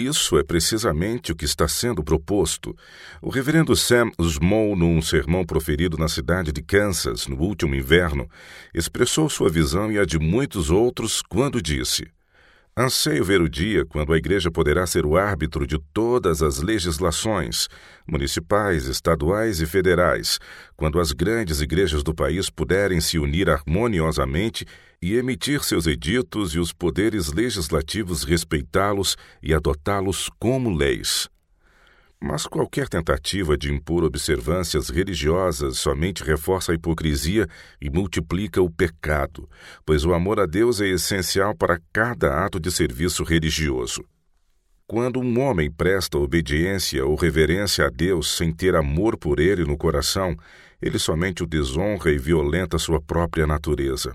Isso é precisamente o que está sendo proposto. O reverendo Sam Small, num sermão proferido na cidade de Kansas no último inverno, expressou sua visão e a de muitos outros quando disse: Anseio ver o dia quando a Igreja poderá ser o árbitro de todas as legislações, municipais, estaduais e federais, quando as grandes igrejas do país puderem se unir harmoniosamente e emitir seus editos e os poderes legislativos respeitá-los e adotá-los como leis. Mas qualquer tentativa de impor observâncias religiosas somente reforça a hipocrisia e multiplica o pecado, pois o amor a Deus é essencial para cada ato de serviço religioso. Quando um homem presta obediência ou reverência a Deus sem ter amor por ele no coração, ele somente o desonra e violenta sua própria natureza.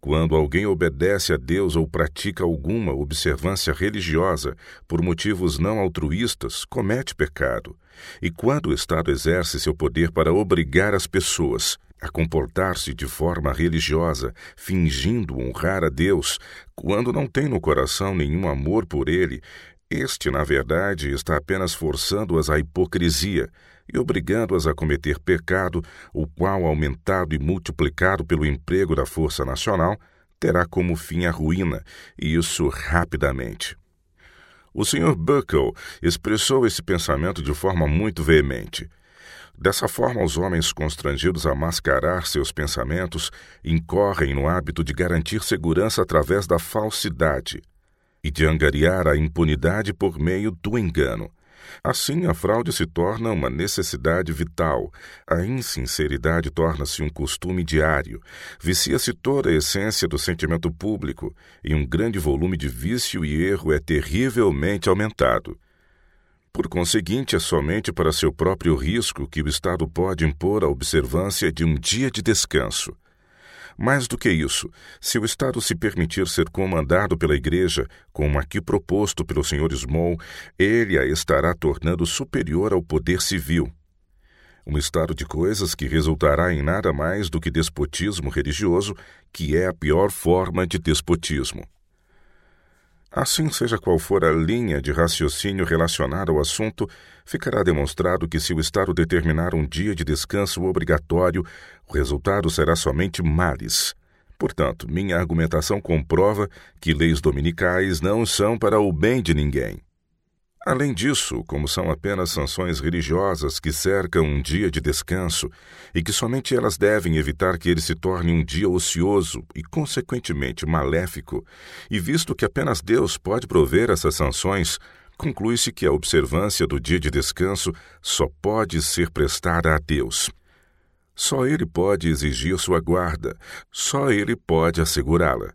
Quando alguém obedece a Deus ou pratica alguma observância religiosa por motivos não altruístas, comete pecado. E quando o Estado exerce seu poder para obrigar as pessoas a comportar-se de forma religiosa, fingindo honrar a Deus, quando não tem no coração nenhum amor por Ele, este, na verdade, está apenas forçando-as à hipocrisia e obrigando-as a cometer pecado, o qual, aumentado e multiplicado pelo emprego da Força Nacional, terá como fim a ruína, e isso rapidamente. O Sr. Buckle expressou esse pensamento de forma muito veemente. Dessa forma, os homens constrangidos a mascarar seus pensamentos incorrem no hábito de garantir segurança através da falsidade e de angariar a impunidade por meio do engano. Assim, a fraude se torna uma necessidade vital, a insinceridade torna-se um costume diário, vicia-se toda a essência do sentimento público e um grande volume de vício e erro é terrivelmente aumentado. Por conseguinte, é somente para seu próprio risco que o Estado pode impor a observância de um dia de descanso. Mais do que isso, se o Estado se permitir ser comandado pela Igreja, como aqui proposto pelo Sr. Small, ele a estará tornando superior ao poder civil. Um estado de coisas que resultará em nada mais do que despotismo religioso, que é a pior forma de despotismo. Assim, seja qual for a linha de raciocínio relacionada ao assunto, ficará demonstrado que se o Estado determinar um dia de descanso obrigatório, o resultado será somente males. Portanto, minha argumentação comprova que leis dominicais não são para o bem de ninguém. Além disso, como são apenas sanções religiosas que cercam um dia de descanso e que somente elas devem evitar que ele se torne um dia ocioso e, consequentemente, maléfico, e visto que apenas Deus pode prover essas sanções, conclui-se que a observância do dia de descanso só pode ser prestada a Deus. Só Ele pode exigir sua guarda, só Ele pode assegurá-la.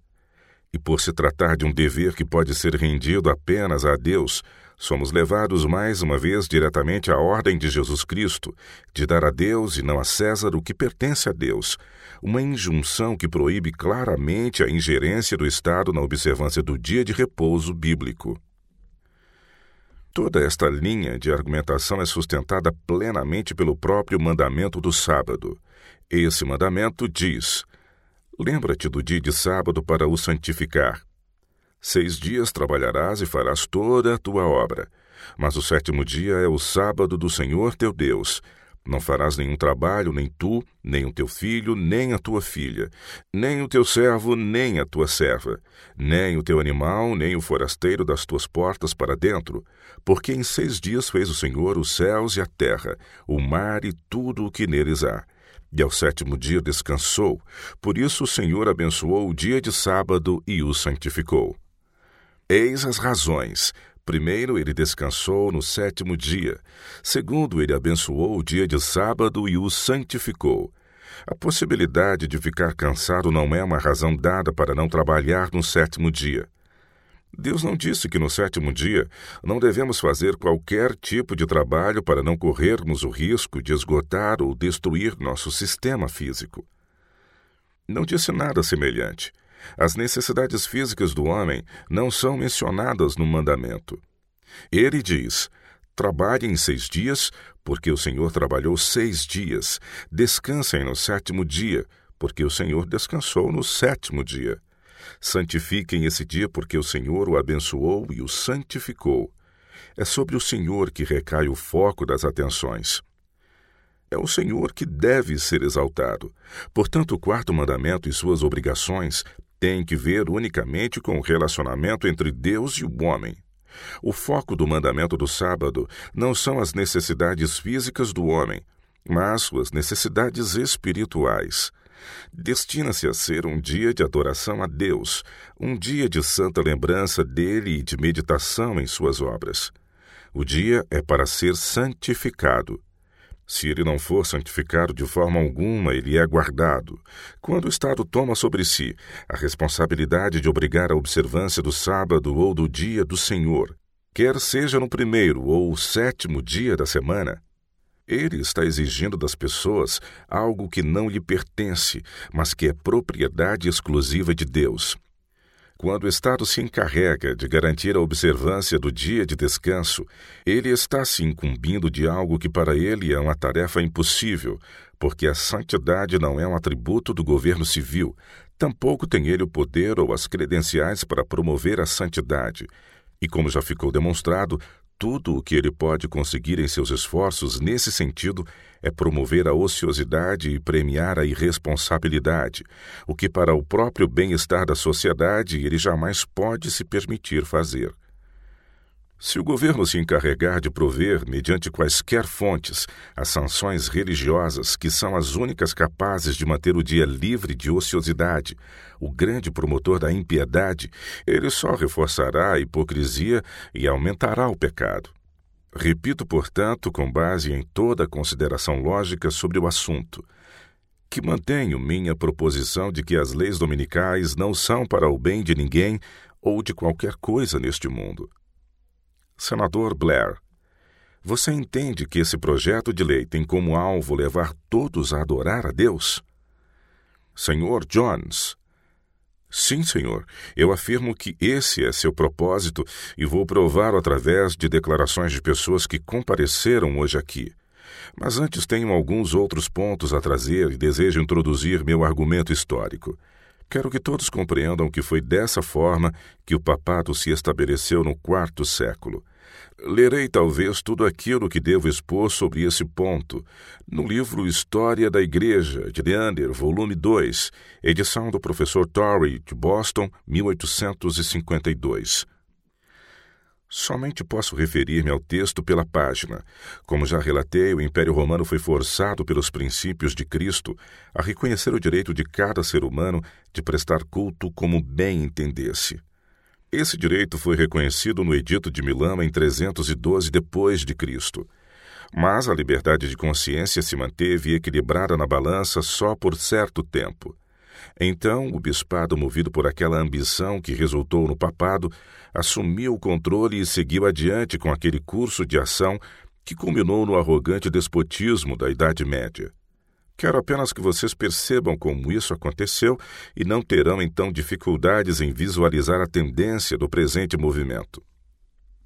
E por se tratar de um dever que pode ser rendido apenas a Deus, somos levados mais uma vez diretamente à ordem de Jesus Cristo, de dar a Deus e não a César o que pertence a Deus, uma injunção que proíbe claramente a ingerência do Estado na observância do dia de repouso bíblico. Toda esta linha de argumentação é sustentada plenamente pelo próprio mandamento do sábado. Esse mandamento diz: Lembra-te do dia de sábado para o santificar. Seis dias trabalharás e farás toda a tua obra. Mas o sétimo dia é o sábado do Senhor teu Deus. Não farás nenhum trabalho, nem tu, nem o teu filho, nem a tua filha, nem o teu servo, nem a tua serva, nem o teu animal, nem o forasteiro das tuas portas para dentro, porque em seis dias fez o Senhor os céus e a terra, o mar e tudo o que neles há. E ao sétimo dia descansou, por isso o Senhor abençoou o dia de sábado e o santificou. Eis as razões. Primeiro, ele descansou no sétimo dia. Segundo, ele abençoou o dia de sábado e o santificou. A possibilidade de ficar cansado não é uma razão dada para não trabalhar no sétimo dia. Deus não disse que no sétimo dia não devemos fazer qualquer tipo de trabalho para não corrermos o risco de esgotar ou destruir nosso sistema físico. Não disse nada semelhante. As necessidades físicas do homem não são mencionadas no mandamento. Ele diz: Trabalhem seis dias, porque o Senhor trabalhou seis dias. Descansem no sétimo dia, porque o Senhor descansou no sétimo dia. Santifiquem esse dia porque o Senhor o abençoou e o santificou. É sobre o Senhor que recai o foco das atenções. É o Senhor que deve ser exaltado. Portanto, o quarto mandamento e suas obrigações têm que ver unicamente com o relacionamento entre Deus e o homem. O foco do mandamento do sábado não são as necessidades físicas do homem, mas suas necessidades espirituais. Destina-se a ser um dia de adoração a Deus, um dia de santa lembrança dele e de meditação em suas obras. O dia é para ser santificado. Se ele não for santificado de forma alguma, ele é guardado. Quando o Estado toma sobre si a responsabilidade de obrigar a observância do sábado ou do dia do Senhor, quer seja no primeiro ou sétimo dia da semana, ele está exigindo das pessoas algo que não lhe pertence, mas que é propriedade exclusiva de Deus. Quando o Estado se encarrega de garantir a observância do dia de descanso, ele está se incumbindo de algo que para ele é uma tarefa impossível, porque a santidade não é um atributo do governo civil, tampouco tem ele o poder ou as credenciais para promover a santidade. E como já ficou demonstrado, tudo o que ele pode conseguir em seus esforços nesse sentido é promover a ociosidade e premiar a irresponsabilidade, o que, para o próprio bem-estar da sociedade, ele jamais pode se permitir fazer. Se o governo se encarregar de prover, mediante quaisquer fontes, as sanções religiosas que são as únicas capazes de manter o dia livre de ociosidade, o grande promotor da impiedade, ele só reforçará a hipocrisia e aumentará o pecado. Repito, portanto, com base em toda a consideração lógica sobre o assunto, que mantenho minha proposição de que as leis dominicais não são para o bem de ninguém ou de qualquer coisa neste mundo. Senador Blair, você entende que esse projeto de lei tem como alvo levar todos a adorar a Deus? Senhor Jones. Sim, senhor. Eu afirmo que esse é seu propósito e vou prová-lo através de declarações de pessoas que compareceram hoje aqui. Mas antes tenho alguns outros pontos a trazer e desejo introduzir meu argumento histórico. Quero que todos compreendam que foi dessa forma que o papado se estabeleceu no quarto século. Lerei talvez tudo aquilo que devo expor sobre esse ponto no livro História da Igreja, de Leander, volume 2, edição do professor Torrey, de Boston, 1852. Somente posso referir-me ao texto pela página. Como já relatei, o Império Romano foi forçado pelos princípios de Cristo a reconhecer o direito de cada ser humano de prestar culto como bem entendesse. Esse direito foi reconhecido no Edito de Milão em 312 depois de Cristo. Mas a liberdade de consciência se manteve equilibrada na balança só por certo tempo. Então, o bispado, movido por aquela ambição que resultou no papado, assumiu o controle e seguiu adiante com aquele curso de ação que culminou no arrogante despotismo da Idade Média. Quero apenas que vocês percebam como isso aconteceu e não terão então dificuldades em visualizar a tendência do presente movimento.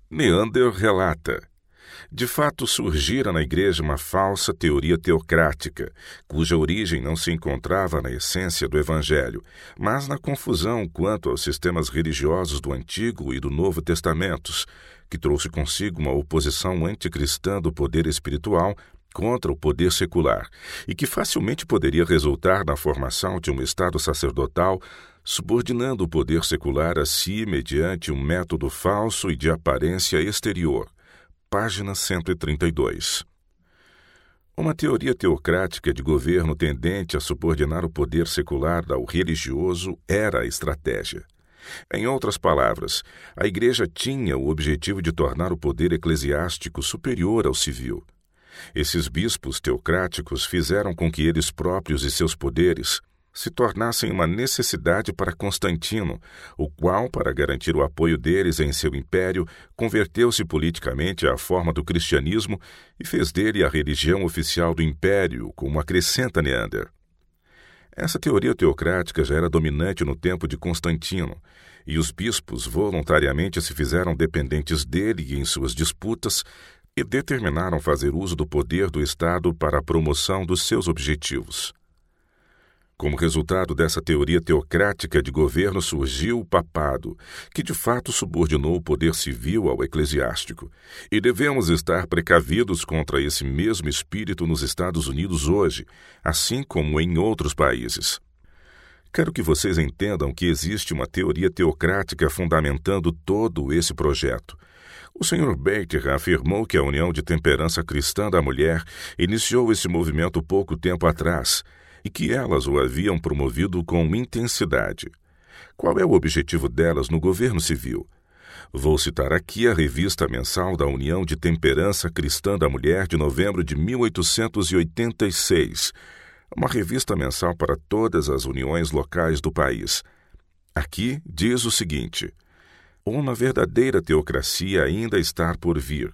Neander relata. De fato, surgira na Igreja uma falsa teoria teocrática, cuja origem não se encontrava na essência do Evangelho, mas na confusão quanto aos sistemas religiosos do Antigo e do Novo Testamentos, que trouxe consigo uma oposição anticristã do poder espiritual contra o poder secular e que facilmente poderia resultar na formação de um Estado sacerdotal subordinando o poder secular a si mediante um método falso e de aparência exterior. Página 132. Uma teoria teocrática de governo tendente a subordinar o poder secular ao religioso era a estratégia. Em outras palavras, a Igreja tinha o objetivo de tornar o poder eclesiástico superior ao civil. Esses bispos teocráticos fizeram com que eles próprios e seus poderes se tornassem uma necessidade para Constantino, o qual, para garantir o apoio deles em seu império, converteu-se politicamente à forma do cristianismo e fez dele a religião oficial do império, como acrescenta Neander. Essa teoria teocrática já era dominante no tempo de Constantino, e os bispos voluntariamente se fizeram dependentes dele em suas disputas e determinaram fazer uso do poder do Estado para a promoção dos seus objetivos. Como resultado dessa teoria teocrática de governo surgiu o papado, que de fato subordinou o poder civil ao eclesiástico. E devemos estar precavidos contra esse mesmo espírito nos Estados Unidos hoje, assim como em outros países. Quero que vocês entendam que existe uma teoria teocrática fundamentando todo esse projeto. O Sr. Baker afirmou que a União de Temperança Cristã da Mulher iniciou esse movimento pouco tempo atrás e que elas o haviam promovido com intensidade. Qual é o objetivo delas no governo civil? Vou citar aqui a revista mensal da União de Temperança Cristã da Mulher de novembro de 1886, uma revista mensal para todas as uniões locais do país. Aqui diz o seguinte uma verdadeira teocracia ainda está por vir,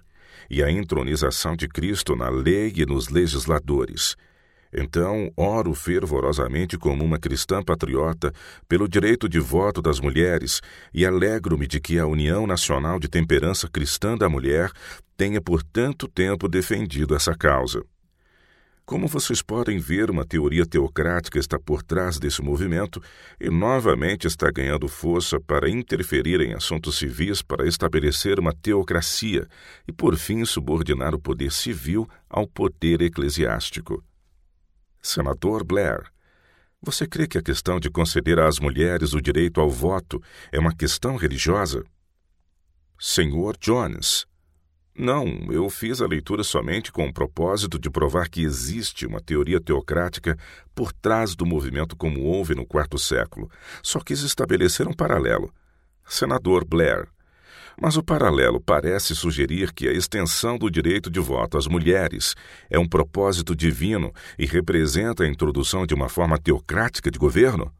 e a entronização de Cristo na lei e nos legisladores. Então, oro fervorosamente como uma cristã patriota pelo direito de voto das mulheres e alegro-me de que a União Nacional de Temperança Cristã da Mulher tenha por tanto tempo defendido essa causa. Como vocês podem ver, uma teoria teocrática está por trás desse movimento e novamente está ganhando força para interferir em assuntos civis para estabelecer uma teocracia e, por fim, subordinar o poder civil ao poder eclesiástico. Senador Blair, você crê que a questão de conceder às mulheres o direito ao voto é uma questão religiosa? Senhor Jones, não, eu fiz a leitura somente com o propósito de provar que existe uma teoria teocrática por trás do movimento como houve no quarto século. Só quis estabelecer um paralelo. Senador Blair. Mas o paralelo parece sugerir que a extensão do direito de voto às mulheres é um propósito divino e representa a introdução de uma forma teocrática de governo?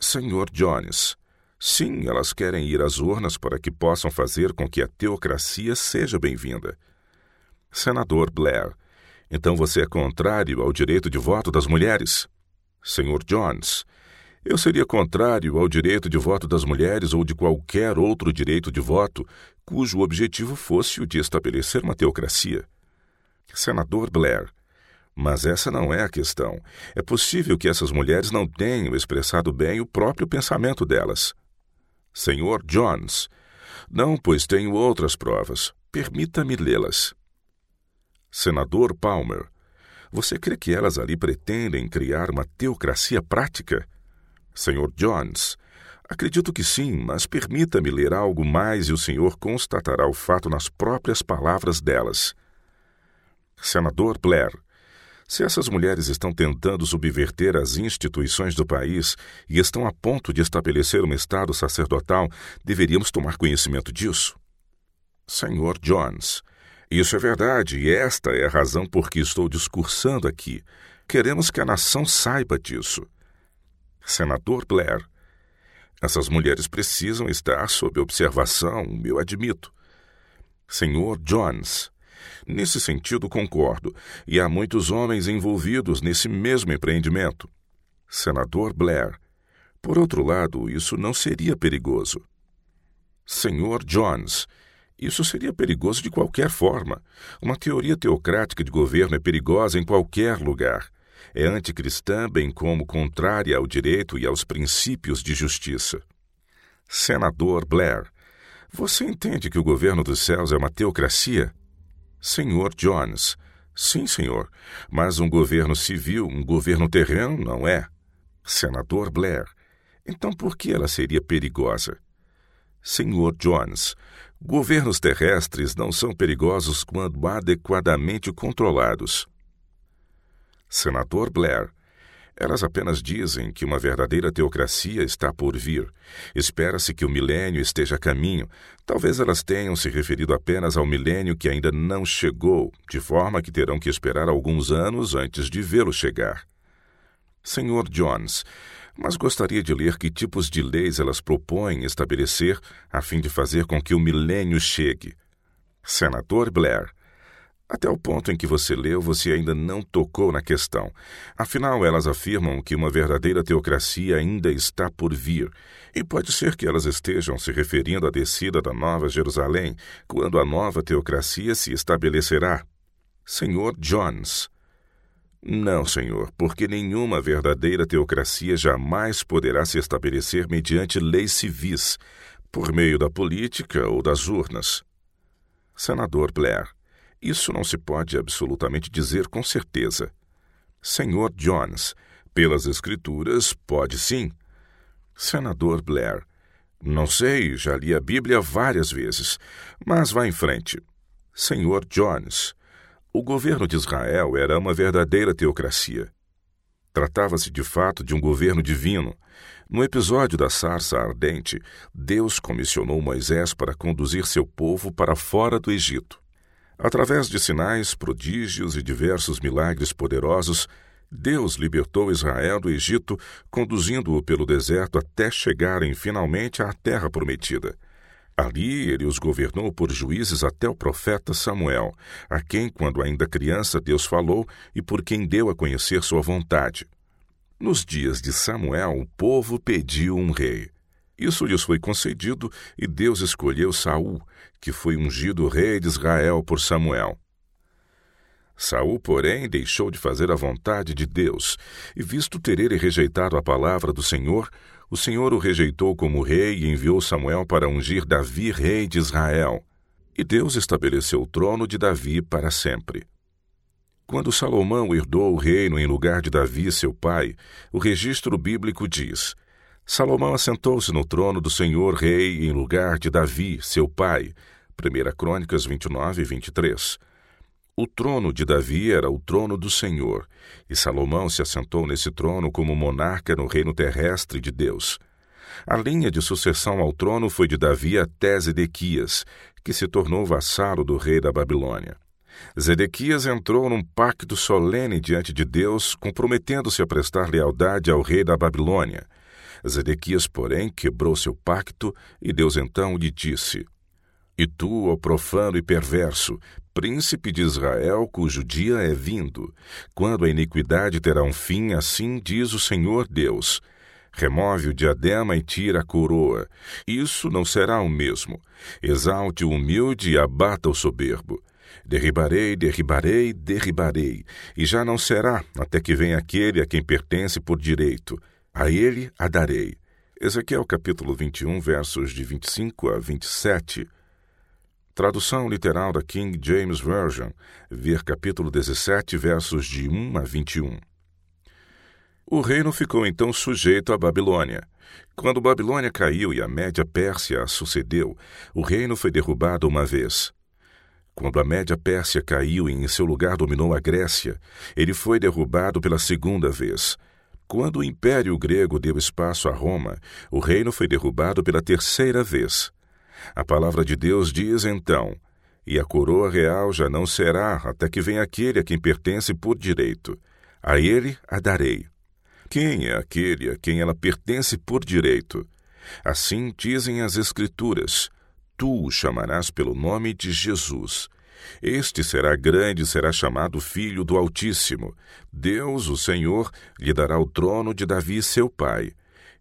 Senhor Jones, Sim, elas querem ir às urnas para que possam fazer com que a teocracia seja bem-vinda. Senador Blair, então você é contrário ao direito de voto das mulheres? Senhor Jones, eu seria contrário ao direito de voto das mulheres ou de qualquer outro direito de voto cujo objetivo fosse o de estabelecer uma teocracia. Senador Blair, mas essa não é a questão. É possível que essas mulheres não tenham expressado bem o próprio pensamento delas. Senhor Jones. Não, pois tenho outras provas. Permita-me lê-las. Senador Palmer. Você crê que elas ali pretendem criar uma teocracia prática? Senhor Jones. Acredito que sim, mas permita-me ler algo mais e o senhor constatará o fato nas próprias palavras delas. Senador Blair. Se essas mulheres estão tentando subverter as instituições do país e estão a ponto de estabelecer um Estado sacerdotal, deveríamos tomar conhecimento disso. Senhor Jones, isso é verdade e esta é a razão por que estou discursando aqui. Queremos que a nação saiba disso. Senador Blair, essas mulheres precisam estar sob observação, eu admito. Senhor Jones, Nesse sentido, concordo, e há muitos homens envolvidos nesse mesmo empreendimento. Senador Blair. Por outro lado, isso não seria perigoso. Senhor Jones. Isso seria perigoso de qualquer forma. Uma teoria teocrática de governo é perigosa em qualquer lugar. É anticristã, bem como contrária ao direito e aos princípios de justiça. Senador Blair, você entende que o governo dos céus é uma teocracia? Senhor Jones. Sim, senhor. Mas um governo civil, um governo terreno, não é? Senador Blair. Então por que ela seria perigosa? Senhor Jones. Governos terrestres não são perigosos quando adequadamente controlados. Senador Blair. Elas apenas dizem que uma verdadeira teocracia está por vir. Espera-se que o milênio esteja a caminho. Talvez elas tenham se referido apenas ao milênio que ainda não chegou, de forma que terão que esperar alguns anos antes de vê-lo chegar. Senhor Jones, mas gostaria de ler que tipos de leis elas propõem estabelecer a fim de fazer com que o milênio chegue. Senador Blair, até o ponto em que você leu, você ainda não tocou na questão. Afinal, elas afirmam que uma verdadeira teocracia ainda está por vir. E pode ser que elas estejam se referindo à descida da Nova Jerusalém, quando a nova teocracia se estabelecerá. Senhor Jones. Não, senhor, porque nenhuma verdadeira teocracia jamais poderá se estabelecer mediante leis civis, por meio da política ou das urnas. Senador Blair, isso não se pode absolutamente dizer com certeza. Senhor Jones, pelas Escrituras, pode sim. Senador Blair, não sei, já li a Bíblia várias vezes, mas vá em frente. Senhor Jones, o governo de Israel era uma verdadeira teocracia. Tratava-se de fato de um governo divino. No episódio da sarça ardente, Deus comissionou Moisés para conduzir seu povo para fora do Egito. Através de sinais, prodígios e diversos milagres poderosos, Deus libertou Israel do Egito, conduzindo-o pelo deserto até chegarem finalmente à terra prometida. Ali ele os governou por juízes até o profeta Samuel, a quem, quando ainda criança, Deus falou e por quem deu a conhecer sua vontade. Nos dias de Samuel, o povo pediu um rei. Isso lhes foi concedido e Deus escolheu Saul, que foi ungido rei de Israel por Samuel. Saul, porém, deixou de fazer a vontade de Deus, e visto ter ele rejeitado a palavra do Senhor, o Senhor o rejeitou como rei e enviou Samuel para ungir Davi rei de Israel. E Deus estabeleceu o trono de Davi para sempre. Quando Salomão herdou o reino em lugar de Davi, seu pai, o registro bíblico diz: Salomão assentou-se no trono do Senhor rei em lugar de Davi, seu pai. 1 Crônicas 29 e 23. O trono de Davi era o trono do Senhor, e Salomão se assentou nesse trono como monarca no reino terrestre de Deus. A linha de sucessão ao trono foi de Davi até Zedequias, que se tornou vassalo do rei da Babilônia. Zedequias entrou num pacto solene diante de Deus, comprometendo-se a prestar lealdade ao rei da Babilônia. Zedequias, porém, quebrou seu pacto e Deus então lhe disse: E tu, ó profano e perverso, príncipe de Israel, cujo dia é vindo. Quando a iniquidade terá um fim, assim diz o Senhor Deus. Remove o diadema e tira a coroa. Isso não será o mesmo. Exalte o humilde e abata o soberbo. Derribarei, derribarei, derribarei, e já não será até que venha aquele a quem pertence por direito. A ele a darei. Ezequiel capítulo 21, versos de 25 a 27. Tradução literal da King James Version, ver capítulo 17, versos de 1 a 21. O reino ficou então sujeito à Babilônia. Quando Babilônia caiu e a Média Pérsia a sucedeu, o reino foi derrubado uma vez. Quando a Média Pérsia caiu e em seu lugar dominou a Grécia, ele foi derrubado pela segunda vez. Quando o Império Grego deu espaço a Roma, o reino foi derrubado pela terceira vez. A palavra de Deus diz então: E a coroa real já não será até que venha aquele a quem pertence por direito. A ele a darei. Quem é aquele a quem ela pertence por direito? Assim dizem as Escrituras: Tu o chamarás pelo nome de Jesus. Este será grande e será chamado Filho do Altíssimo. Deus, o Senhor, lhe dará o trono de Davi, seu pai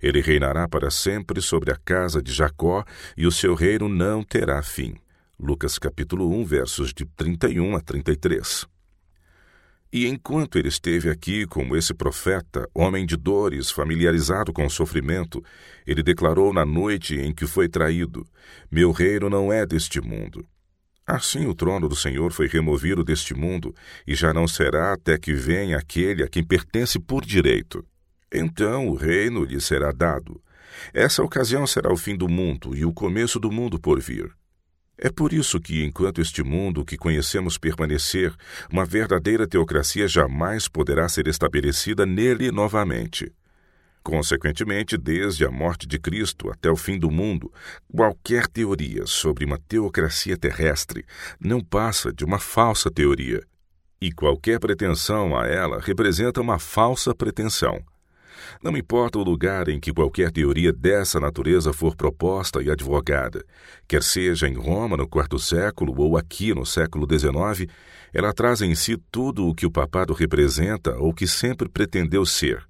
ele reinará para sempre sobre a casa de Jacó, e o seu reino não terá fim. Lucas capítulo 1, versos de 31 a 33. E enquanto ele esteve aqui como esse profeta, homem de dores, familiarizado com o sofrimento, ele declarou na noite em que foi traído: Meu reino não é deste mundo. Assim o trono do Senhor foi removido deste mundo, e já não será até que venha aquele a quem pertence por direito. Então o reino lhe será dado. Essa ocasião será o fim do mundo e o começo do mundo por vir. É por isso que, enquanto este mundo que conhecemos permanecer, uma verdadeira teocracia jamais poderá ser estabelecida nele novamente. Consequentemente, desde a morte de Cristo até o fim do mundo, qualquer teoria sobre uma teocracia terrestre não passa de uma falsa teoria. E qualquer pretensão a ela representa uma falsa pretensão. Não importa o lugar em que qualquer teoria dessa natureza for proposta e advogada, quer seja em Roma no quarto século ou aqui no século XIX, ela traz em si tudo o que o papado representa ou que sempre pretendeu ser.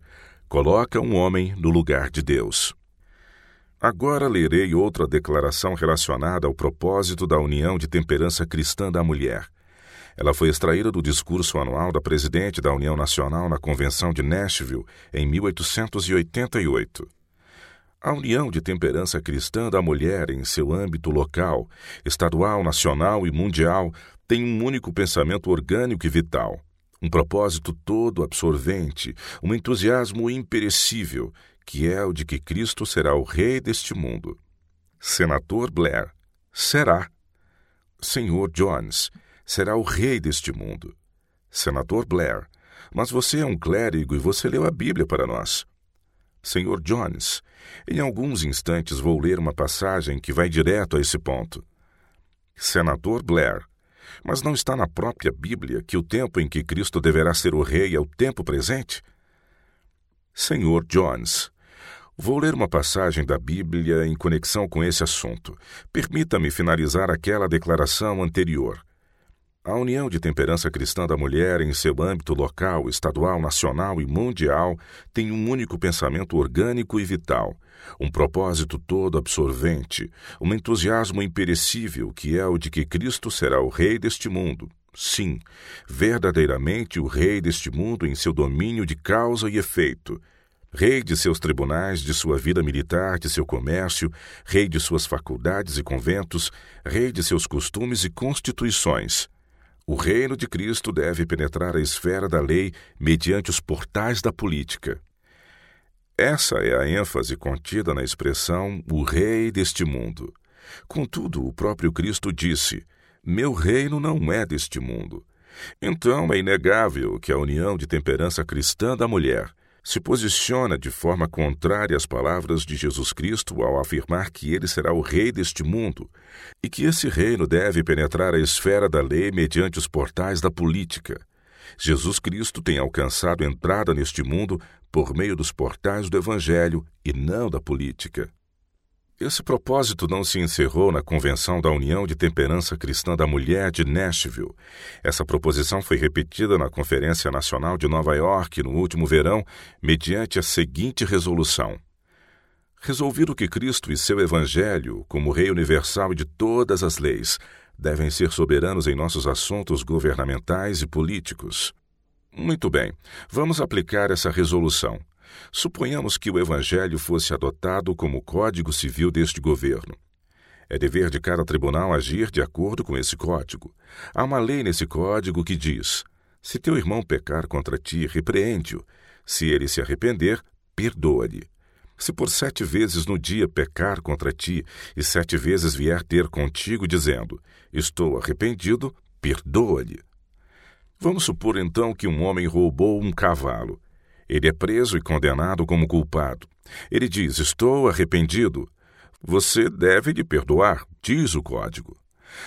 Coloca um homem no lugar de Deus. Agora lerei outra declaração relacionada ao propósito da união de temperança cristã da mulher. Ela foi extraída do discurso anual da presidente da União Nacional na Convenção de Nashville em 1888. A União de Temperança Cristã da Mulher, em seu âmbito local, estadual, nacional e mundial, tem um único pensamento orgânico e vital, um propósito todo absorvente, um entusiasmo imperecível, que é o de que Cristo será o Rei deste mundo. Senador Blair, será. Senhor Jones, será o Rei deste mundo. Senador Blair, mas você é um clérigo e você leu a Bíblia para nós. Senhor Jones, em alguns instantes vou ler uma passagem que vai direto a esse ponto. Senador Blair, mas não está na própria Bíblia que o tempo em que Cristo deverá ser o rei é o tempo presente? Senhor Jones, vou ler uma passagem da Bíblia em conexão com esse assunto. Permita-me finalizar aquela declaração anterior. A União de Temperança Cristã da Mulher, em seu âmbito local, estadual, nacional e mundial, tem um único pensamento orgânico e vital, um propósito todo absorvente, um entusiasmo imperecível que é o de que Cristo será o Rei deste mundo. Sim, verdadeiramente o Rei deste mundo em seu domínio de causa e efeito. Rei de seus tribunais, de sua vida militar, de seu comércio, rei de suas faculdades e conventos, rei de seus costumes e constituições o reino de Cristo deve penetrar a esfera da lei mediante os portais da política. Essa é a ênfase contida na expressão o rei deste mundo. Contudo, o próprio Cristo disse: Meu reino não é deste mundo. Então é inegável que a união de temperança cristã da mulher se posiciona de forma contrária às palavras de Jesus Cristo ao afirmar que ele será o rei deste mundo e que esse reino deve penetrar a esfera da lei mediante os portais da política. Jesus Cristo tem alcançado entrada neste mundo por meio dos portais do Evangelho e não da política. Esse propósito não se encerrou na Convenção da União de Temperança Cristã da Mulher de Nashville. Essa proposição foi repetida na Conferência Nacional de Nova York no último verão, mediante a seguinte resolução: Resolvido que Cristo e seu Evangelho, como Rei universal de todas as leis, devem ser soberanos em nossos assuntos governamentais e políticos. Muito bem, vamos aplicar essa resolução. Suponhamos que o Evangelho fosse adotado como código civil deste governo. É dever de cada tribunal agir de acordo com esse código. Há uma lei nesse código que diz: se teu irmão pecar contra ti, repreende-o. Se ele se arrepender, perdoa-lhe. Se por sete vezes no dia pecar contra ti, e sete vezes vier ter contigo, dizendo: Estou arrependido, perdoa-lhe. Vamos supor então que um homem roubou um cavalo. Ele é preso e condenado como culpado. Ele diz: Estou arrependido. Você deve lhe perdoar, diz o código.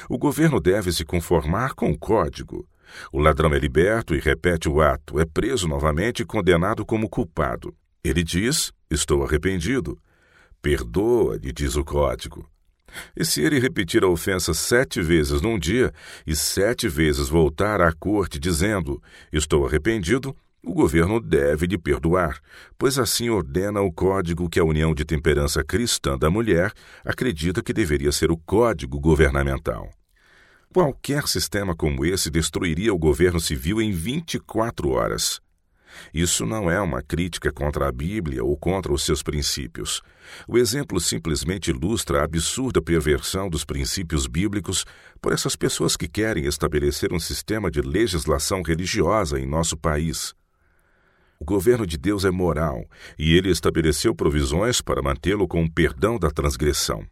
O governo deve se conformar com o código. O ladrão é liberto e repete o ato, é preso novamente e condenado como culpado. Ele diz: Estou arrependido. Perdoa-lhe, diz o código. E se ele repetir a ofensa sete vezes num dia e sete vezes voltar à corte dizendo: Estou arrependido, o governo deve lhe perdoar, pois assim ordena o código que a União de Temperança Cristã da Mulher acredita que deveria ser o código governamental. Qualquer sistema como esse destruiria o governo civil em 24 horas. Isso não é uma crítica contra a Bíblia ou contra os seus princípios. O exemplo simplesmente ilustra a absurda perversão dos princípios bíblicos por essas pessoas que querem estabelecer um sistema de legislação religiosa em nosso país. O governo de Deus é moral e ele estabeleceu provisões para mantê-lo com o perdão da transgressão.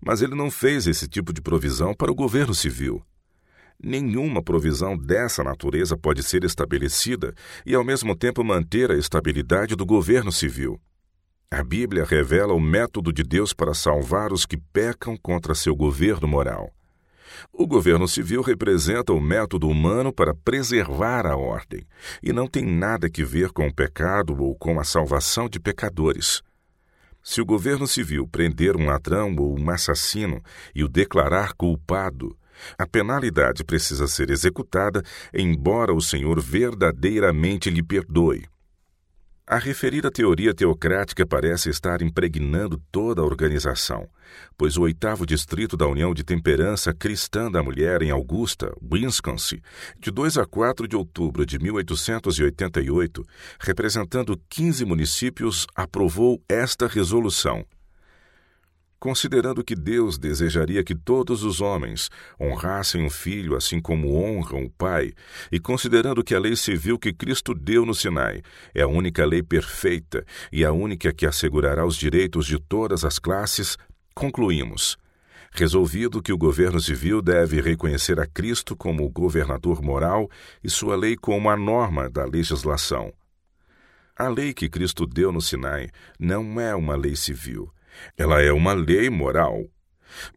Mas ele não fez esse tipo de provisão para o governo civil. Nenhuma provisão dessa natureza pode ser estabelecida e, ao mesmo tempo, manter a estabilidade do governo civil. A Bíblia revela o método de Deus para salvar os que pecam contra seu governo moral. O governo civil representa o método humano para preservar a ordem e não tem nada que ver com o pecado ou com a salvação de pecadores. Se o governo civil prender um ladrão ou um assassino e o declarar culpado, a penalidade precisa ser executada, embora o Senhor verdadeiramente lhe perdoe. A referida teoria teocrática parece estar impregnando toda a organização, pois o oitavo distrito da União de Temperança Cristã da Mulher em Augusta, Wisconsin, de 2 a 4 de outubro de 1888, representando 15 municípios, aprovou esta resolução considerando que Deus desejaria que todos os homens honrassem o filho assim como honram o pai, e considerando que a lei civil que Cristo deu no Sinai é a única lei perfeita e a única que assegurará os direitos de todas as classes, concluímos. Resolvido que o governo civil deve reconhecer a Cristo como o governador moral e sua lei como a norma da legislação. A lei que Cristo deu no Sinai não é uma lei civil, ela é uma lei moral.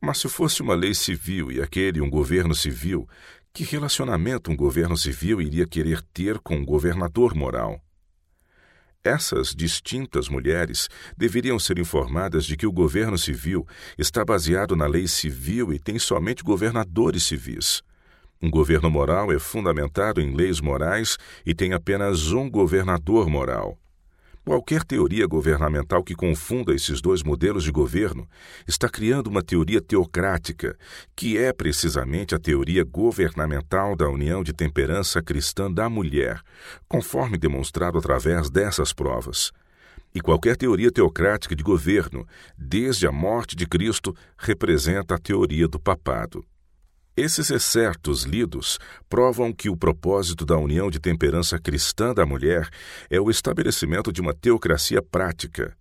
Mas se fosse uma lei civil e aquele um governo civil, que relacionamento um governo civil iria querer ter com um governador moral? Essas distintas mulheres deveriam ser informadas de que o governo civil está baseado na lei civil e tem somente governadores civis. Um governo moral é fundamentado em leis morais e tem apenas um governador moral. Qualquer teoria governamental que confunda esses dois modelos de governo está criando uma teoria teocrática, que é precisamente a teoria governamental da União de Temperança Cristã da Mulher, conforme demonstrado através dessas provas. E qualquer teoria teocrática de governo, desde a morte de Cristo, representa a teoria do papado. Esses excertos lidos provam que o propósito da União de Temperança Cristã da Mulher é o estabelecimento de uma teocracia prática.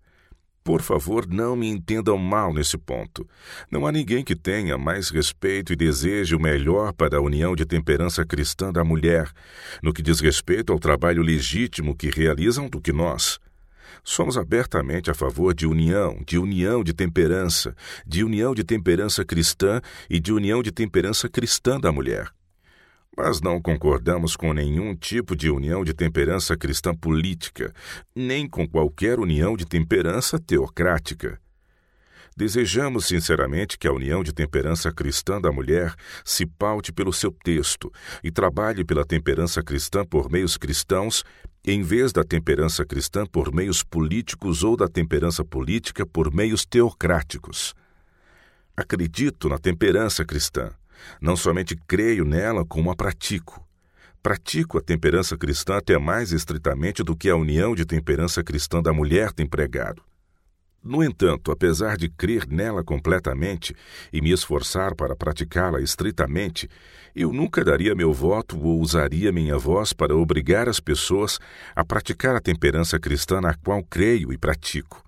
Por favor, não me entendam mal nesse ponto. Não há ninguém que tenha mais respeito e deseje o melhor para a União de Temperança Cristã da Mulher, no que diz respeito ao trabalho legítimo que realizam, do que nós. Somos abertamente a favor de união, de união de temperança, de união de temperança cristã e de união de temperança cristã da mulher. Mas não concordamos com nenhum tipo de união de temperança cristã política, nem com qualquer união de temperança teocrática. Desejamos sinceramente que a união de temperança cristã da mulher se paute pelo seu texto e trabalhe pela temperança cristã por meios cristãos, em vez da temperança cristã por meios políticos ou da temperança política por meios teocráticos. Acredito na temperança cristã. Não somente creio nela, como a pratico. Pratico a temperança cristã até mais estritamente do que a união de temperança cristã da mulher tem pregado. No entanto, apesar de crer nela completamente e me esforçar para praticá-la estritamente, eu nunca daria meu voto ou usaria minha voz para obrigar as pessoas a praticar a temperança cristã na qual creio e pratico.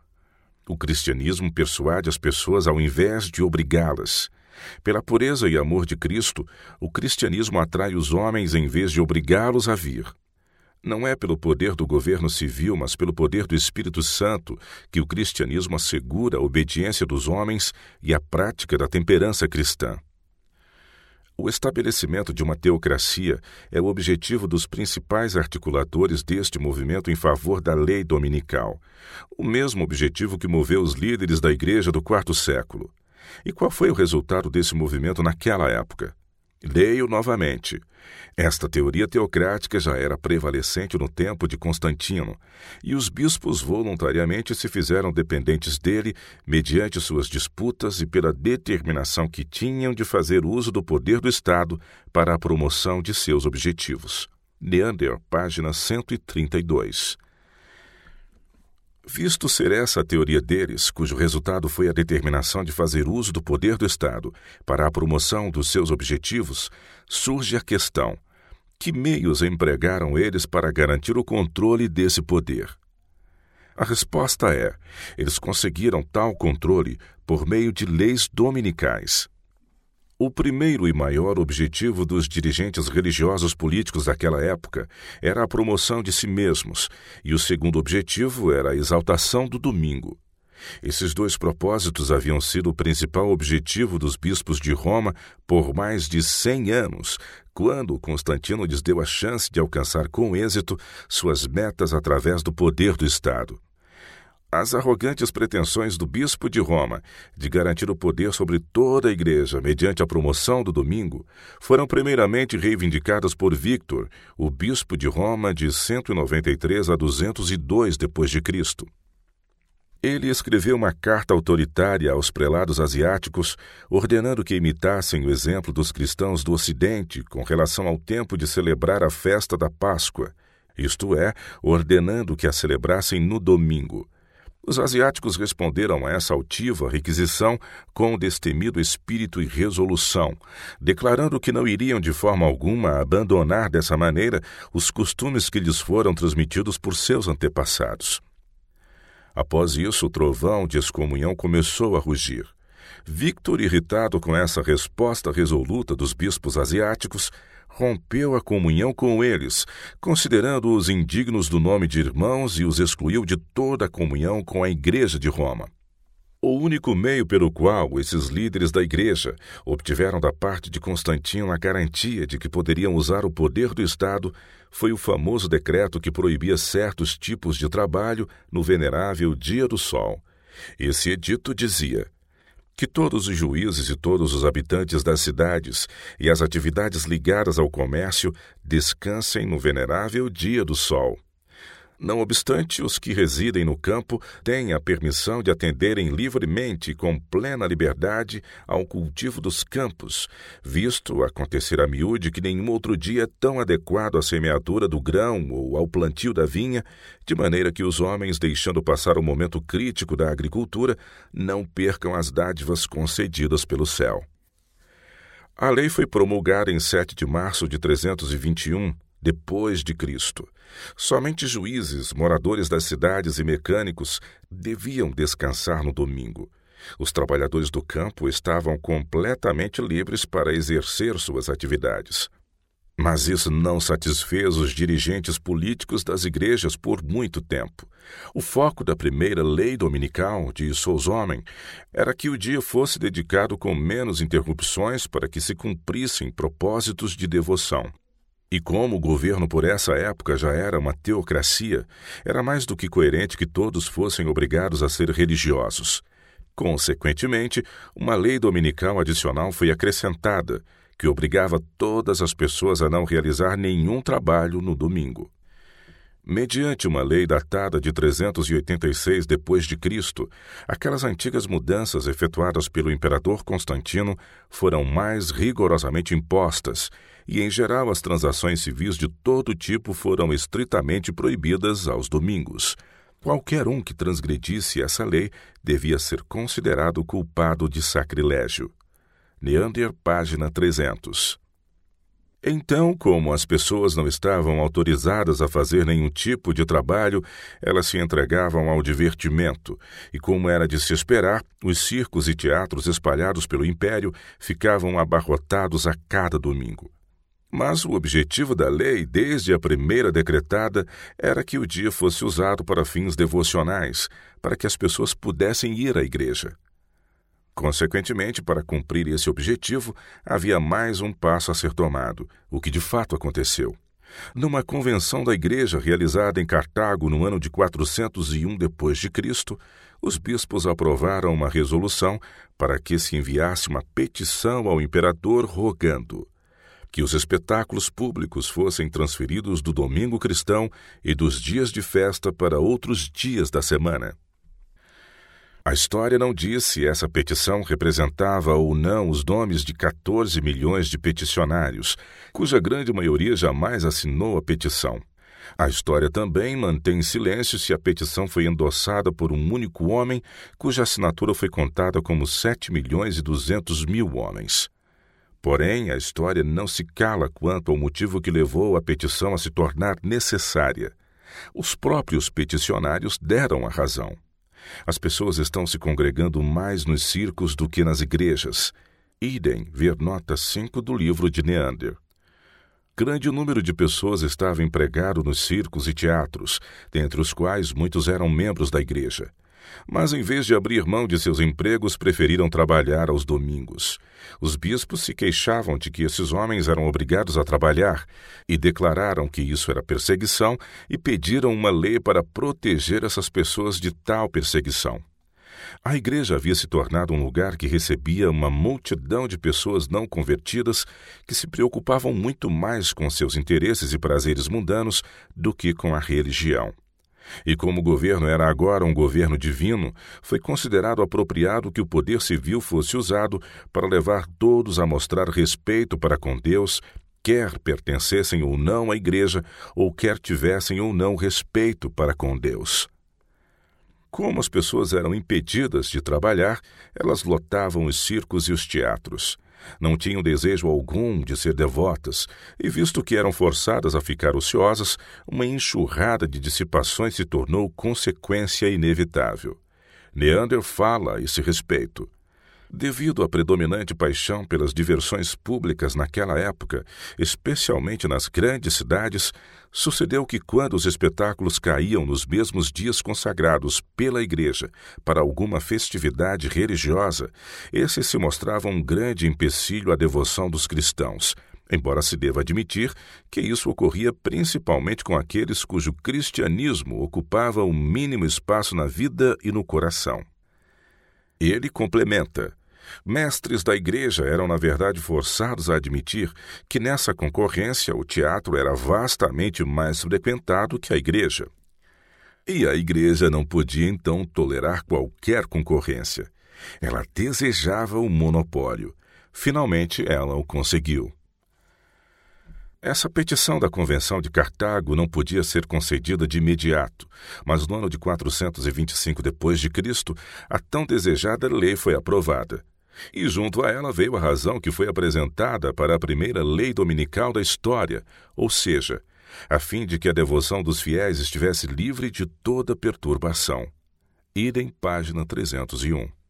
O cristianismo persuade as pessoas ao invés de obrigá-las. Pela pureza e amor de Cristo, o cristianismo atrai os homens em vez de obrigá-los a vir. Não é pelo poder do governo civil, mas pelo poder do Espírito Santo que o cristianismo assegura a obediência dos homens e a prática da temperança cristã. O estabelecimento de uma teocracia é o objetivo dos principais articuladores deste movimento em favor da lei dominical, o mesmo objetivo que moveu os líderes da Igreja do quarto século. E qual foi o resultado desse movimento naquela época? Leio novamente. Esta teoria teocrática já era prevalecente no tempo de Constantino, e os bispos voluntariamente se fizeram dependentes dele mediante suas disputas e pela determinação que tinham de fazer uso do poder do Estado para a promoção de seus objetivos. Neander, página 132. Visto ser essa a teoria deles, cujo resultado foi a determinação de fazer uso do poder do Estado para a promoção dos seus objetivos, surge a questão: que meios empregaram eles para garantir o controle desse poder? A resposta é: eles conseguiram tal controle por meio de leis dominicais. O primeiro e maior objetivo dos dirigentes religiosos políticos daquela época era a promoção de si mesmos, e o segundo objetivo era a exaltação do domingo. Esses dois propósitos haviam sido o principal objetivo dos bispos de Roma por mais de cem anos, quando Constantino lhes deu a chance de alcançar com êxito suas metas através do poder do Estado. As arrogantes pretensões do bispo de Roma de garantir o poder sobre toda a igreja mediante a promoção do domingo foram primeiramente reivindicadas por Victor, o bispo de Roma de 193 a 202 depois de Cristo. Ele escreveu uma carta autoritária aos prelados asiáticos, ordenando que imitassem o exemplo dos cristãos do Ocidente com relação ao tempo de celebrar a festa da Páscoa, isto é, ordenando que a celebrassem no domingo. Os asiáticos responderam a essa altiva requisição com destemido espírito e resolução, declarando que não iriam de forma alguma abandonar dessa maneira os costumes que lhes foram transmitidos por seus antepassados. Após isso, o trovão de excomunhão começou a rugir. Victor, irritado com essa resposta resoluta dos bispos asiáticos, rompeu a comunhão com eles, considerando-os indignos do nome de irmãos e os excluiu de toda a comunhão com a Igreja de Roma. O único meio pelo qual esses líderes da Igreja obtiveram da parte de Constantino a garantia de que poderiam usar o poder do Estado foi o famoso decreto que proibia certos tipos de trabalho no venerável Dia do Sol. Esse edito dizia: que todos os juízes e todos os habitantes das cidades e as atividades ligadas ao comércio descansem no venerável dia do sol. Não obstante, os que residem no campo têm a permissão de atenderem livremente e com plena liberdade ao cultivo dos campos, visto acontecer a miúde que nenhum outro dia é tão adequado à semeadura do grão ou ao plantio da vinha, de maneira que os homens, deixando passar o momento crítico da agricultura, não percam as dádivas concedidas pelo céu. A lei foi promulgada em 7 de março de 321, depois de Cristo. Somente juízes, moradores das cidades e mecânicos deviam descansar no domingo. Os trabalhadores do campo estavam completamente livres para exercer suas atividades. Mas isso não satisfez os dirigentes políticos das igrejas por muito tempo. O foco da primeira lei dominical de Sousomem era que o dia fosse dedicado com menos interrupções para que se cumprissem propósitos de devoção. E como o governo por essa época já era uma teocracia, era mais do que coerente que todos fossem obrigados a ser religiosos. Consequentemente, uma lei dominical adicional foi acrescentada, que obrigava todas as pessoas a não realizar nenhum trabalho no domingo. Mediante uma lei datada de 386 depois de Cristo, aquelas antigas mudanças efetuadas pelo imperador Constantino foram mais rigorosamente impostas, e em geral as transações civis de todo tipo foram estritamente proibidas aos domingos. Qualquer um que transgredisse essa lei devia ser considerado culpado de sacrilégio. Neander, página 300. Então, como as pessoas não estavam autorizadas a fazer nenhum tipo de trabalho, elas se entregavam ao divertimento, e como era de se esperar, os circos e teatros espalhados pelo império ficavam abarrotados a cada domingo. Mas o objetivo da lei, desde a primeira decretada, era que o dia fosse usado para fins devocionais, para que as pessoas pudessem ir à igreja. Consequentemente, para cumprir esse objetivo, havia mais um passo a ser tomado, o que de fato aconteceu. Numa convenção da igreja realizada em Cartago no ano de 401 depois de Cristo, os bispos aprovaram uma resolução para que se enviasse uma petição ao imperador rogando que os espetáculos públicos fossem transferidos do domingo cristão e dos dias de festa para outros dias da semana. A história não diz se essa petição representava ou não os nomes de 14 milhões de peticionários, cuja grande maioria jamais assinou a petição. A história também mantém silêncio se a petição foi endossada por um único homem, cuja assinatura foi contada como 7 milhões e 200 mil homens. Porém, a história não se cala quanto ao motivo que levou a petição a se tornar necessária. Os próprios peticionários deram a razão. As pessoas estão se congregando mais nos circos do que nas igrejas. Idem ver nota 5 do livro de Neander. Grande número de pessoas estava empregado nos circos e teatros, dentre os quais muitos eram membros da igreja. Mas, em vez de abrir mão de seus empregos, preferiram trabalhar aos domingos. Os bispos se queixavam de que esses homens eram obrigados a trabalhar e declararam que isso era perseguição e pediram uma lei para proteger essas pessoas de tal perseguição. A igreja havia se tornado um lugar que recebia uma multidão de pessoas não convertidas que se preocupavam muito mais com seus interesses e prazeres mundanos do que com a religião. E como o governo era agora um governo divino, foi considerado apropriado que o poder civil fosse usado para levar todos a mostrar respeito para com Deus, quer pertencessem ou não à igreja, ou quer tivessem ou não respeito para com Deus. Como as pessoas eram impedidas de trabalhar, elas lotavam os circos e os teatros. Não tinham desejo algum de ser devotas, e visto que eram forçadas a ficar ociosas, uma enxurrada de dissipações se tornou consequência inevitável. Neander fala a esse respeito. Devido à predominante paixão pelas diversões públicas naquela época, especialmente nas grandes cidades, sucedeu que, quando os espetáculos caíam nos mesmos dias consagrados pela Igreja para alguma festividade religiosa, esses se mostravam um grande empecilho à devoção dos cristãos. Embora se deva admitir que isso ocorria principalmente com aqueles cujo cristianismo ocupava o mínimo espaço na vida e no coração. Ele complementa: Mestres da igreja eram, na verdade, forçados a admitir que nessa concorrência o teatro era vastamente mais frequentado que a igreja. E a igreja não podia então tolerar qualquer concorrência. Ela desejava o monopólio. Finalmente ela o conseguiu. Essa petição da Convenção de Cartago não podia ser concedida de imediato, mas no ano de 425 depois de Cristo, a tão desejada lei foi aprovada. E junto a ela veio a razão que foi apresentada para a primeira lei dominical da história, ou seja, a fim de que a devoção dos fiéis estivesse livre de toda perturbação. Idem, página 301.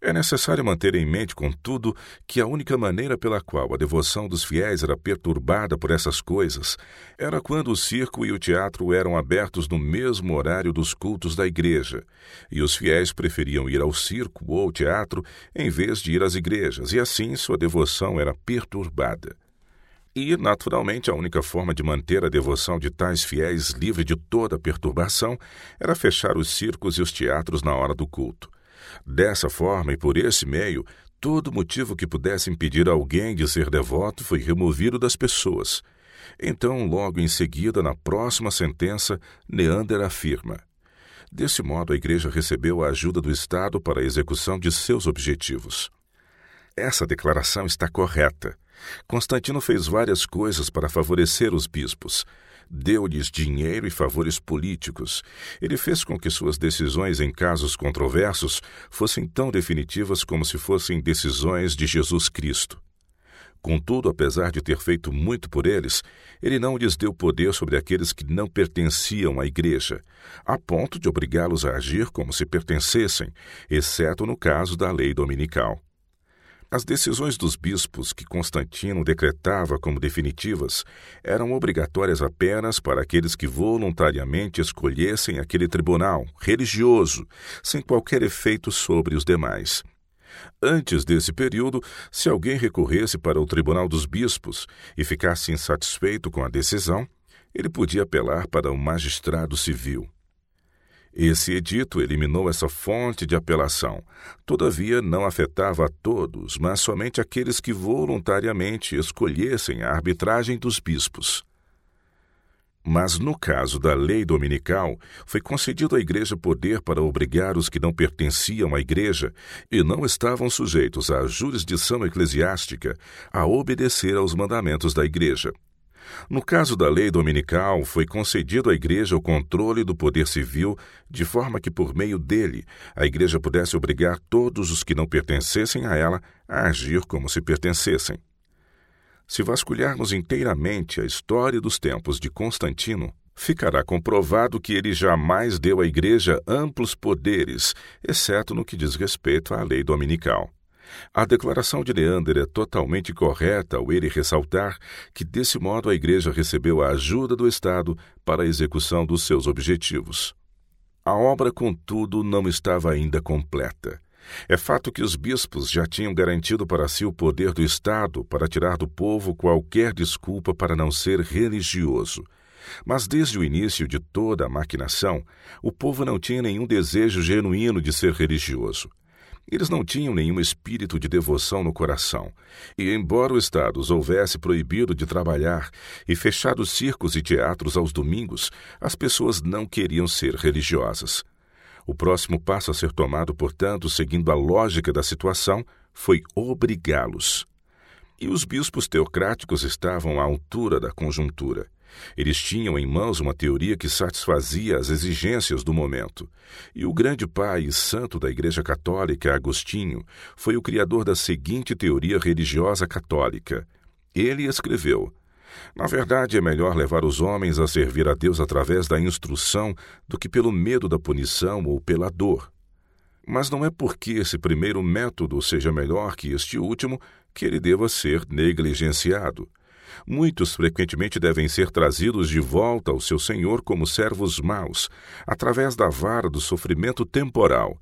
É necessário manter em mente, contudo, que a única maneira pela qual a devoção dos fiéis era perturbada por essas coisas era quando o circo e o teatro eram abertos no mesmo horário dos cultos da igreja, e os fiéis preferiam ir ao circo ou ao teatro em vez de ir às igrejas, e assim sua devoção era perturbada. E, naturalmente, a única forma de manter a devoção de tais fiéis livre de toda perturbação era fechar os circos e os teatros na hora do culto. Dessa forma e por esse meio, todo motivo que pudesse impedir alguém de ser devoto foi removido das pessoas. Então, logo em seguida, na próxima sentença, Neander afirma: Desse modo, a Igreja recebeu a ajuda do Estado para a execução de seus objetivos. Essa declaração está correta. Constantino fez várias coisas para favorecer os bispos deu-lhes dinheiro e favores políticos. Ele fez com que suas decisões em casos controversos fossem tão definitivas como se fossem decisões de Jesus Cristo. Contudo, apesar de ter feito muito por eles, ele não lhes deu poder sobre aqueles que não pertenciam à igreja, a ponto de obrigá-los a agir como se pertencessem, exceto no caso da lei dominical. As decisões dos bispos que Constantino decretava como definitivas eram obrigatórias apenas para aqueles que voluntariamente escolhessem aquele tribunal religioso, sem qualquer efeito sobre os demais. Antes desse período, se alguém recorresse para o tribunal dos bispos e ficasse insatisfeito com a decisão, ele podia apelar para o magistrado civil. Esse edito eliminou essa fonte de apelação. Todavia, não afetava a todos, mas somente aqueles que voluntariamente escolhessem a arbitragem dos bispos. Mas no caso da lei dominical, foi concedido à Igreja poder para obrigar os que não pertenciam à Igreja e não estavam sujeitos à jurisdição eclesiástica a obedecer aos mandamentos da Igreja. No caso da lei dominical, foi concedido à Igreja o controle do poder civil, de forma que, por meio dele, a Igreja pudesse obrigar todos os que não pertencessem a ela a agir como se pertencessem. Se vasculharmos inteiramente a história dos tempos de Constantino, ficará comprovado que ele jamais deu à Igreja amplos poderes, exceto no que diz respeito à lei dominical. A declaração de Leander é totalmente correta ao ele ressaltar que, desse modo, a Igreja recebeu a ajuda do Estado para a execução dos seus objetivos. A obra, contudo, não estava ainda completa. É fato que os bispos já tinham garantido para si o poder do Estado para tirar do povo qualquer desculpa para não ser religioso. Mas desde o início de toda a maquinação, o povo não tinha nenhum desejo genuíno de ser religioso. Eles não tinham nenhum espírito de devoção no coração, e embora o Estado os houvesse proibido de trabalhar e fechado circos e teatros aos domingos, as pessoas não queriam ser religiosas. O próximo passo a ser tomado, portanto, seguindo a lógica da situação, foi obrigá-los. E os bispos teocráticos estavam à altura da conjuntura. Eles tinham em mãos uma teoria que satisfazia as exigências do momento. E o grande pai e santo da Igreja Católica, Agostinho, foi o criador da seguinte teoria religiosa católica. Ele escreveu: Na verdade, é melhor levar os homens a servir a Deus através da instrução do que pelo medo da punição ou pela dor. Mas não é porque esse primeiro método seja melhor que este último que ele deva ser negligenciado. Muitos frequentemente devem ser trazidos de volta ao seu Senhor como servos maus, através da vara do sofrimento temporal,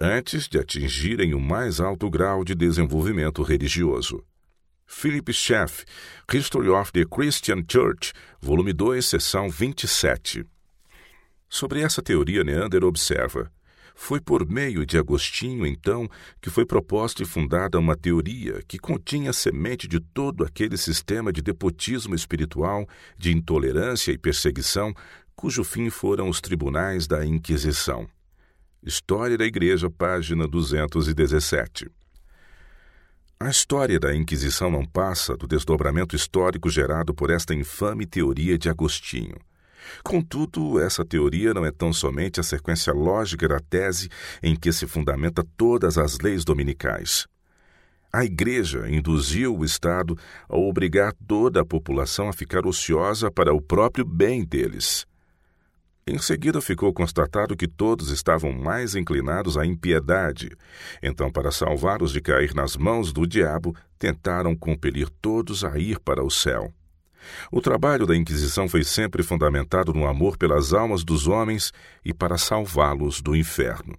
antes de atingirem o mais alto grau de desenvolvimento religioso. Philip Schaff, History of the Christian Church, volume 2, seção 27. Sobre essa teoria, Neander observa: foi por meio de Agostinho, então, que foi proposta e fundada uma teoria que continha a semente de todo aquele sistema de depotismo espiritual, de intolerância e perseguição, cujo fim foram os tribunais da Inquisição. História da Igreja, página 217. A história da Inquisição não passa do desdobramento histórico gerado por esta infame teoria de Agostinho. Contudo, essa teoria não é tão somente a sequência lógica da tese em que se fundamenta todas as leis dominicais. A Igreja induziu o Estado a obrigar toda a população a ficar ociosa para o próprio bem deles. Em seguida ficou constatado que todos estavam mais inclinados à impiedade. Então, para salvá-los de cair nas mãos do diabo, tentaram compelir todos a ir para o céu. O trabalho da Inquisição foi sempre fundamentado no amor pelas almas dos homens e para salvá-los do inferno.